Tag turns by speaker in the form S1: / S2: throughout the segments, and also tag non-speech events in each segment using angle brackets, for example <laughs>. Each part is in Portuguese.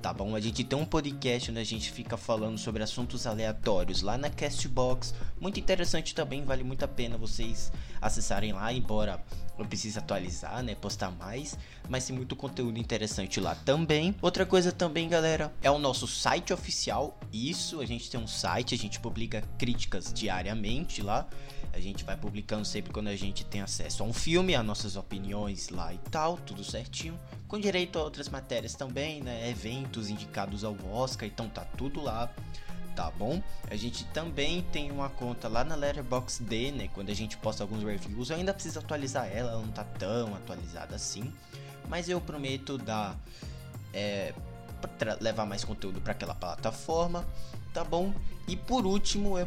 S1: tá bom? A gente tem um podcast onde a gente fica falando sobre assuntos aleatórios lá na Castbox, muito interessante também, vale muito a pena vocês acessarem lá, embora eu precise atualizar, né, postar mais, mas tem muito conteúdo interessante lá também. Outra coisa também, galera, é o nosso site oficial. Isso, a gente tem um site, a gente publica críticas diariamente lá. A gente vai publicando sempre quando a gente tem acesso a um filme, as nossas opiniões lá e tal, tudo certinho. Com direito a outras matérias também, né? Eventos indicados ao Oscar, então tá tudo lá tá bom? A gente também tem uma conta lá na Letterboxd, né? Quando a gente posta alguns reviews, eu ainda preciso atualizar ela, ela não tá tão atualizada assim, mas eu prometo dar é, levar mais conteúdo para aquela plataforma, tá bom? E por último, eu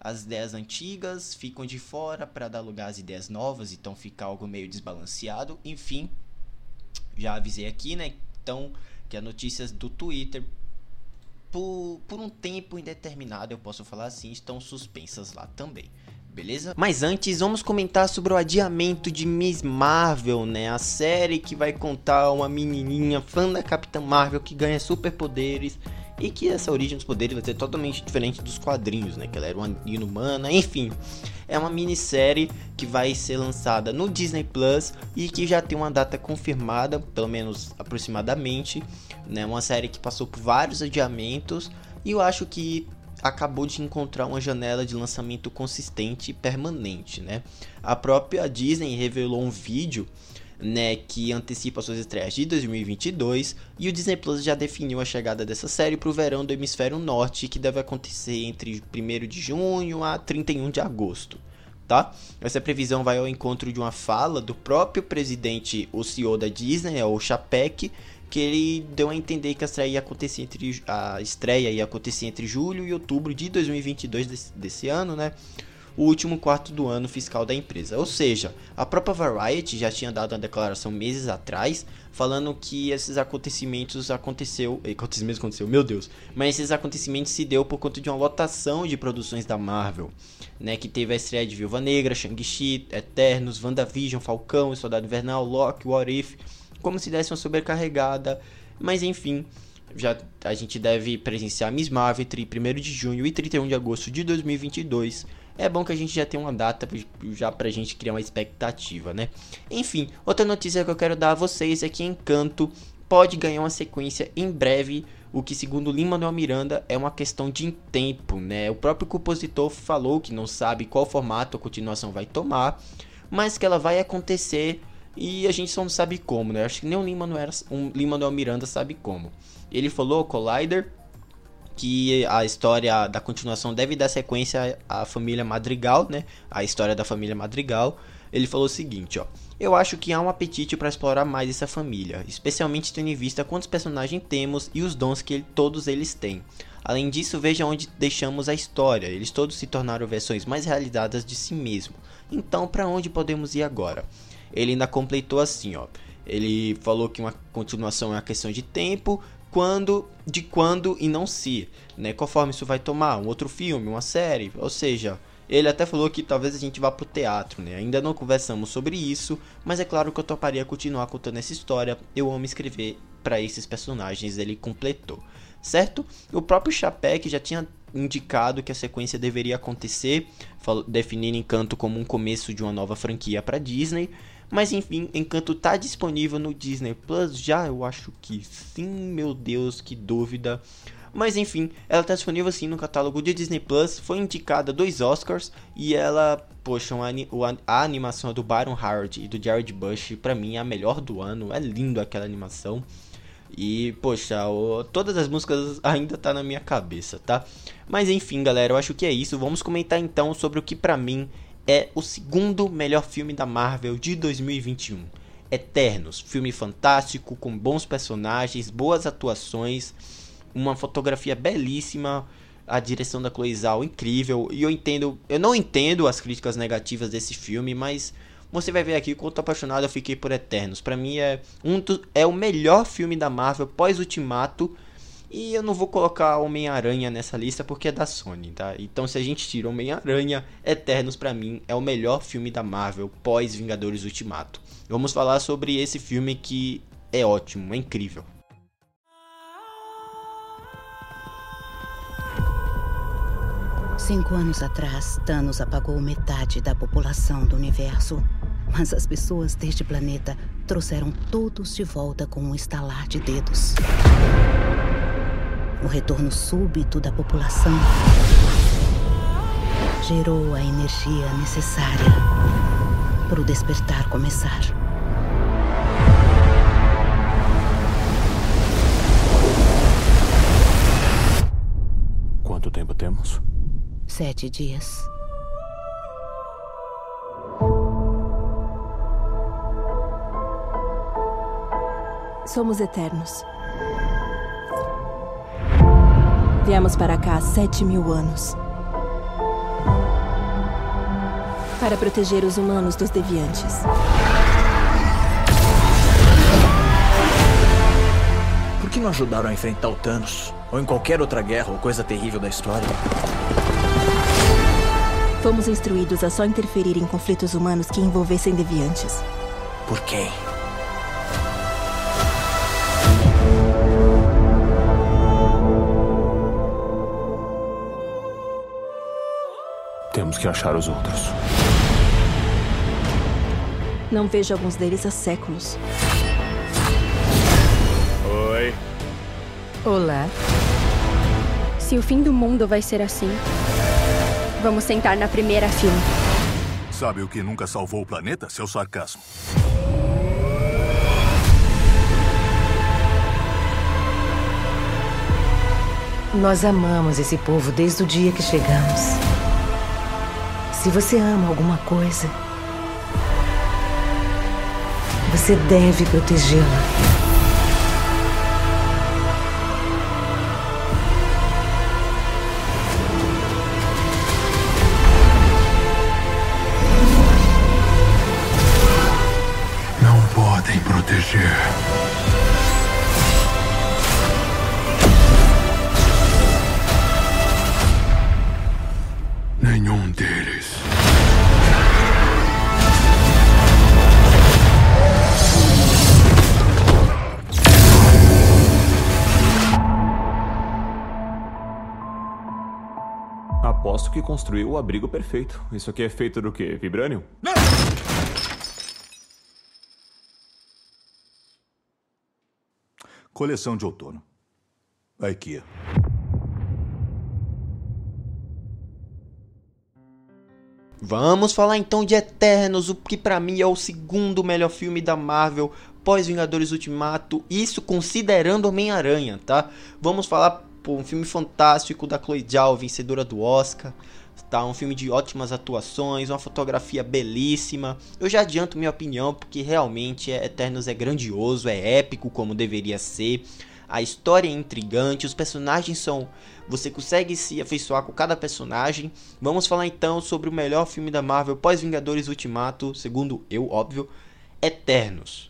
S1: as ideias antigas ficam de fora para dar lugar às ideias novas, então fica algo meio desbalanceado. Enfim, já avisei aqui, né? Então, que as notícias do Twitter, por, por um tempo indeterminado, eu posso falar assim, estão suspensas lá também. Beleza? Mas antes, vamos comentar sobre o adiamento de Miss Marvel, né? A série que vai contar uma menininha fã da Capitã Marvel que ganha superpoderes e que essa origem dos poderes vai ser totalmente diferente dos quadrinhos, né? Que ela era uma inumana, enfim. É uma minissérie que vai ser lançada no Disney Plus e que já tem uma data confirmada, pelo menos aproximadamente, né? Uma série que passou por vários adiamentos e eu acho que acabou de encontrar uma janela de lançamento consistente e permanente, né? A própria Disney revelou um vídeo né, que antecipa suas estreias de 2022, e o Disney Plus já definiu a chegada dessa série para o verão do hemisfério norte, que deve acontecer entre 1 de junho a 31 de agosto. Tá? Essa previsão vai ao encontro de uma fala do próprio presidente, o CEO da Disney, o Chapek, que ele deu a entender que a estreia ia acontecer entre a estreia ia acontecer entre julho e outubro de 2022 desse, desse ano, né? O último quarto do ano fiscal da empresa. Ou seja, a própria Variety já tinha dado uma declaração meses atrás falando que esses acontecimentos aconteceu, acontecimentos aconteceu, meu Deus, mas esses acontecimentos se deu por conta de uma lotação de produções da Marvel, né, que teve a estreia de Viúva Negra, Shang-Chi, Eternos, WandaVision, Falcão, Soldado Invernal, Loki, What If, como se desse uma sobrecarregada, mas enfim, já a gente deve presenciar Miss Marvel entre 1 de junho e 31 de agosto de 2022 é bom que a gente já tem uma data já pra gente criar uma expectativa, né? Enfim, outra notícia que eu quero dar a vocês é que Encanto pode ganhar uma sequência em breve, o que segundo Lima Manuel Miranda é uma questão de tempo, né? O próprio compositor falou que não sabe qual formato a continuação vai tomar, mas que ela vai acontecer e a gente só não sabe como, né? Acho que nem o Lima Manuel, um, Miranda sabe como. Ele falou Collider que a história da continuação deve dar sequência à família Madrigal, né? A história da família Madrigal. Ele falou o seguinte, ó: Eu acho que há um apetite para explorar mais essa família, especialmente tendo em vista quantos personagens temos e os dons que ele, todos eles têm. Além disso, veja onde deixamos a história. Eles todos se tornaram versões mais realizadas de si mesmo. Então, para onde podemos ir agora? Ele ainda completou assim, ó. Ele falou que uma continuação é uma questão de tempo, quando, de quando e não se, né? Forma isso vai tomar? Um outro filme, uma série, ou seja, Ele até falou que talvez a gente vá pro teatro, né? Ainda não conversamos sobre isso, mas é claro que eu toparia continuar contando essa história. Eu amo escrever para esses personagens, ele completou, certo? O próprio Chapek já tinha indicado que a sequência deveria acontecer, definindo Encanto como um começo de uma nova franquia para Disney. Mas enfim, Encanto tá disponível no Disney Plus já? Eu acho que sim, meu Deus, que dúvida. Mas enfim, ela tá disponível sim no catálogo de Disney Plus, foi indicada dois Oscars e ela, poxa, a animação do Byron Howard e do Jared Bush, para mim é a melhor do ano, é lindo aquela animação. E, poxa, o, todas as músicas <laughs> ainda tá na minha cabeça, tá? Mas enfim, galera, eu acho que é isso. Vamos comentar então sobre o que para mim é o segundo melhor filme da Marvel de 2021. Eternos, filme fantástico com bons personagens, boas atuações uma fotografia belíssima, a direção da Chloe Zhao incrível. E eu entendo, eu não entendo as críticas negativas desse filme, mas você vai ver aqui quanto apaixonado eu fiquei por Eternos. Para mim é um é o melhor filme da Marvel pós Ultimato. E eu não vou colocar Homem-Aranha nessa lista porque é da Sony, tá? Então se a gente tira Homem-Aranha, Eternos para mim é o melhor filme da Marvel pós Vingadores Ultimato. Vamos falar sobre esse filme que é ótimo, é incrível.
S2: Cinco anos atrás, Thanos apagou metade da população do universo. Mas as pessoas deste planeta trouxeram todos de volta com um estalar de dedos. O retorno súbito da população gerou a energia necessária para o despertar começar.
S3: Quanto tempo temos?
S2: Sete dias.
S4: Somos eternos. Viemos para cá há sete mil anos. Para proteger os humanos dos deviantes.
S3: Por que não ajudaram a enfrentar o Thanos? Ou em qualquer outra guerra ou coisa terrível da história?
S4: Fomos instruídos a só interferir em conflitos humanos que envolvessem deviantes.
S3: Por quem? Temos que achar os outros.
S4: Não vejo alguns deles há séculos.
S3: Oi.
S5: Olá. Se o fim do mundo vai ser assim, Vamos sentar na primeira fila.
S6: Sabe o que nunca salvou o planeta? Seu sarcasmo.
S7: Nós amamos esse povo desde o dia que chegamos. Se você ama alguma coisa, você deve protegê-la.
S3: Que construiu o abrigo perfeito. Isso aqui é feito do quê? Vibrânio? Não!
S6: Coleção de outono. A IKEA.
S1: Vamos falar então de Eternos, o que para mim é o segundo melhor filme da Marvel pós Vingadores Ultimato, isso considerando Homem-Aranha, tá? Vamos falar Pô, um filme fantástico da Chloe Zhao, vencedora do Oscar. Tá, um filme de ótimas atuações, uma fotografia belíssima. Eu já adianto minha opinião porque realmente é, Eternos é grandioso, é épico como deveria ser. A história é intrigante, os personagens são. Você consegue se afeiçoar com cada personagem. Vamos falar então sobre o melhor filme da Marvel pós-Vingadores Ultimato, segundo eu, óbvio, Eternos.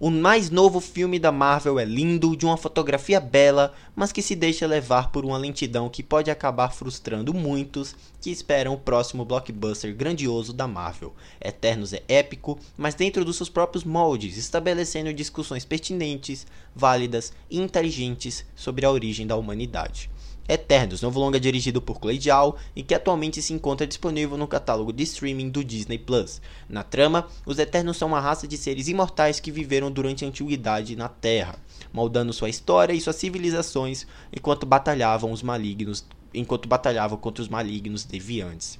S1: O mais novo filme da Marvel é lindo, de uma fotografia bela, mas que se deixa levar por uma lentidão que pode acabar frustrando muitos que esperam o próximo blockbuster grandioso da Marvel. Eternos é épico, mas dentro dos seus próprios moldes, estabelecendo discussões pertinentes, válidas e inteligentes sobre a origem da humanidade. Eternos, novo longa dirigido por Clay Zhao e que atualmente se encontra disponível no catálogo de streaming do Disney Plus. Na trama, os Eternos são uma raça de seres imortais que viveram durante a antiguidade na Terra, moldando sua história e suas civilizações enquanto batalhavam os malignos, enquanto batalhavam contra os malignos deviantes.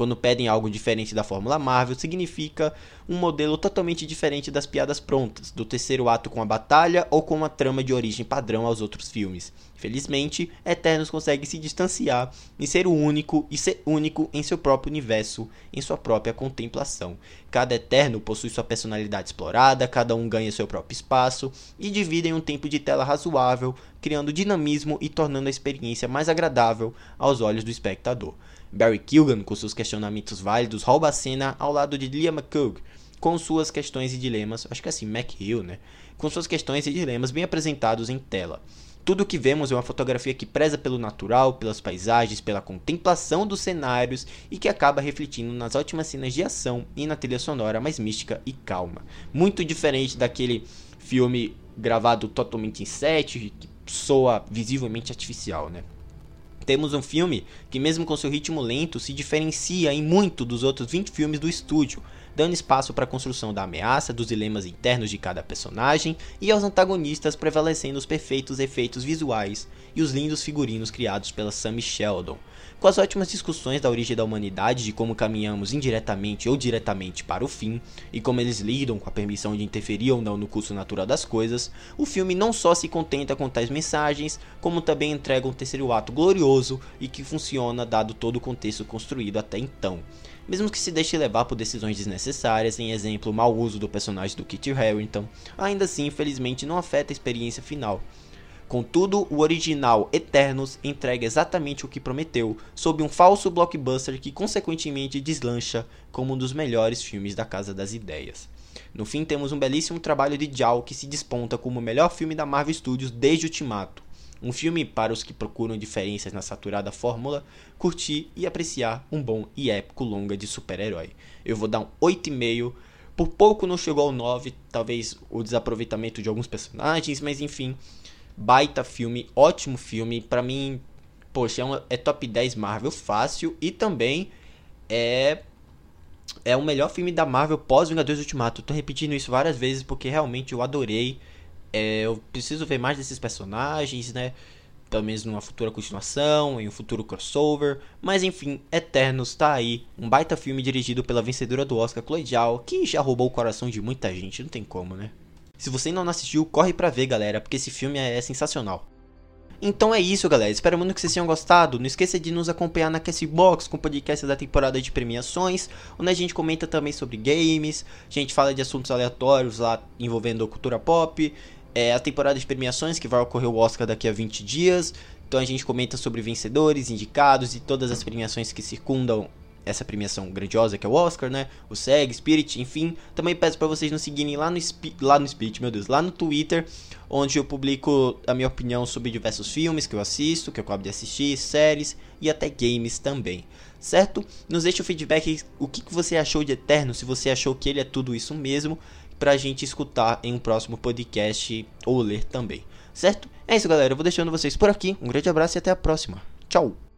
S1: Quando pedem algo diferente da Fórmula Marvel, significa um modelo totalmente diferente das piadas prontas, do terceiro ato com a batalha ou com uma trama de origem padrão aos outros filmes. Felizmente, Eternos consegue se distanciar e ser o único e ser único em seu próprio universo, em sua própria contemplação. Cada Eterno possui sua personalidade explorada, cada um ganha seu próprio espaço e dividem um tempo de tela razoável, criando dinamismo e tornando a experiência mais agradável aos olhos do espectador. Barry Kilgan, com seus questionamentos válidos, rouba a cena ao lado de Liam McCoog, com suas questões e dilemas, acho que é assim, McHill, né? Com suas questões e dilemas bem apresentados em tela. Tudo o que vemos é uma fotografia que preza pelo natural, pelas paisagens, pela contemplação dos cenários e que acaba refletindo nas ótimas cenas de ação e na trilha sonora mais mística e calma. Muito diferente daquele filme gravado totalmente em set, que soa visivelmente artificial, né? Temos um filme que, mesmo com seu ritmo lento, se diferencia em muito dos outros 20 filmes do estúdio, dando espaço para a construção da ameaça, dos dilemas internos de cada personagem e aos antagonistas prevalecendo os perfeitos efeitos visuais e os lindos figurinos criados pela Sammy Sheldon, com as ótimas discussões da origem da humanidade, de como caminhamos indiretamente ou diretamente para o fim, e como eles lidam com a permissão de interferir ou não no curso natural das coisas, o filme não só se contenta com tais mensagens, como também entrega um terceiro ato glorioso e que funciona dado todo o contexto construído até então. Mesmo que se deixe levar por decisões desnecessárias, em exemplo, o mau uso do personagem do Kit Harington, ainda assim, infelizmente, não afeta a experiência final, Contudo, o original Eternos entrega exatamente o que prometeu, sob um falso blockbuster que consequentemente deslancha como um dos melhores filmes da Casa das Ideias. No fim, temos um belíssimo trabalho de Zhao que se desponta como o melhor filme da Marvel Studios desde Ultimato. Um filme para os que procuram diferenças na saturada fórmula, curtir e apreciar um bom e épico longa de super-herói. Eu vou dar um 8,5 Por pouco não chegou ao 9, talvez o desaproveitamento de alguns personagens, mas enfim, baita filme, ótimo filme. Para mim, poxa, é, uma, é top 10 Marvel fácil e também é é o melhor filme da Marvel pós Vingadores Ultimato. tô repetindo isso várias vezes porque realmente eu adorei. É, eu preciso ver mais desses personagens, né? Menos numa futura continuação, em um futuro crossover. Mas enfim, Eternos tá aí. Um baita filme dirigido pela vencedora do Oscar, Chloe Zhao, que já roubou o coração de muita gente, não tem como, né? Se você ainda não assistiu, corre pra ver, galera, porque esse filme é sensacional. Então é isso, galera. Espero muito que vocês tenham gostado. Não esqueça de nos acompanhar na Castbox com o podcast da temporada de premiações, onde a gente comenta também sobre games, a gente fala de assuntos aleatórios lá envolvendo cultura pop, é a temporada de premiações que vai ocorrer o Oscar daqui a 20 dias. Então a gente comenta sobre vencedores, indicados e todas as premiações que circundam essa premiação grandiosa que é o Oscar, né? O SEG, Spirit, enfim. Também peço para vocês nos seguirem lá no, lá no Spirit, meu Deus, lá no Twitter, onde eu publico a minha opinião sobre diversos filmes que eu assisto, que eu acabo de assistir, séries e até games também. Certo? Nos deixe o feedback, o que, que você achou de Eterno, se você achou que ele é tudo isso mesmo, pra gente escutar em um próximo podcast ou ler também. Certo? É isso, galera. Eu vou deixando vocês por aqui. Um grande abraço e até a próxima. Tchau!